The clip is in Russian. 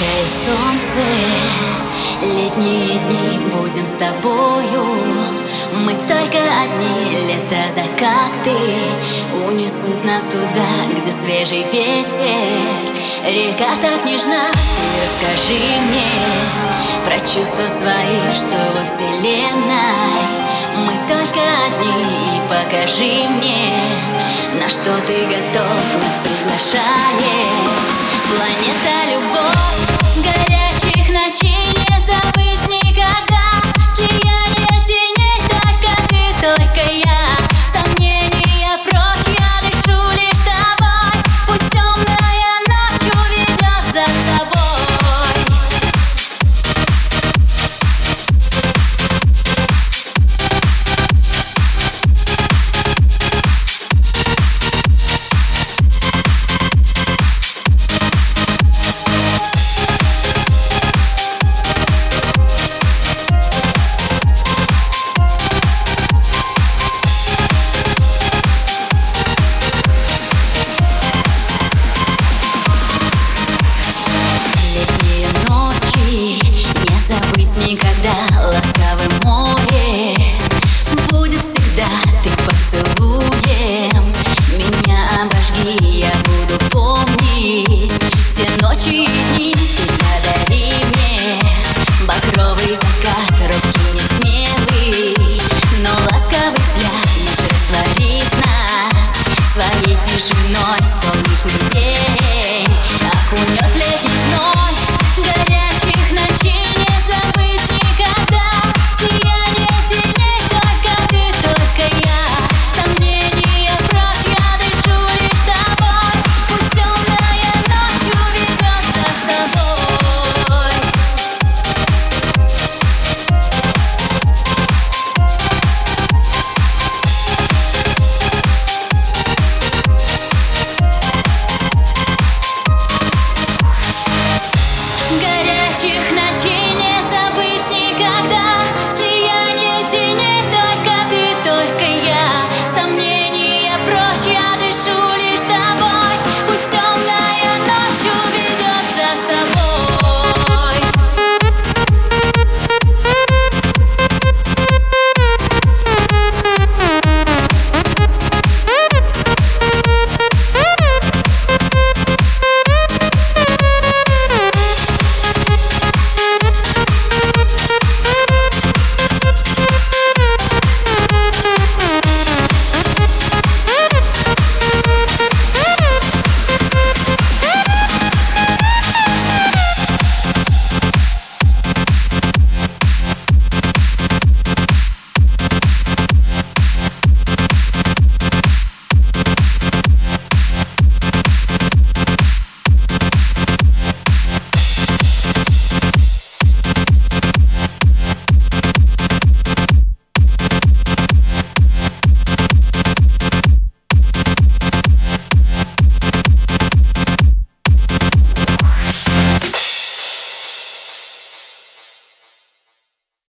Яркое солнце, летние дни будем с тобою. Мы только одни, лето закаты Унесут нас туда, где свежий ветер. Река так нежна, ты расскажи мне Про чувства свои, что во вселенной. Мы только одни, и покажи мне На что ты готов, нас приглашает Планета любовь, горячих Никогда ласковым море. Будет всегда ты поцелуем. Меня обожги, я буду помнить. Все ночи и дни ты подари мне. Багровый закат, руки не смелый Но ласковый взгляд не растворит нас. Своей тишиной солнечный день. Окунет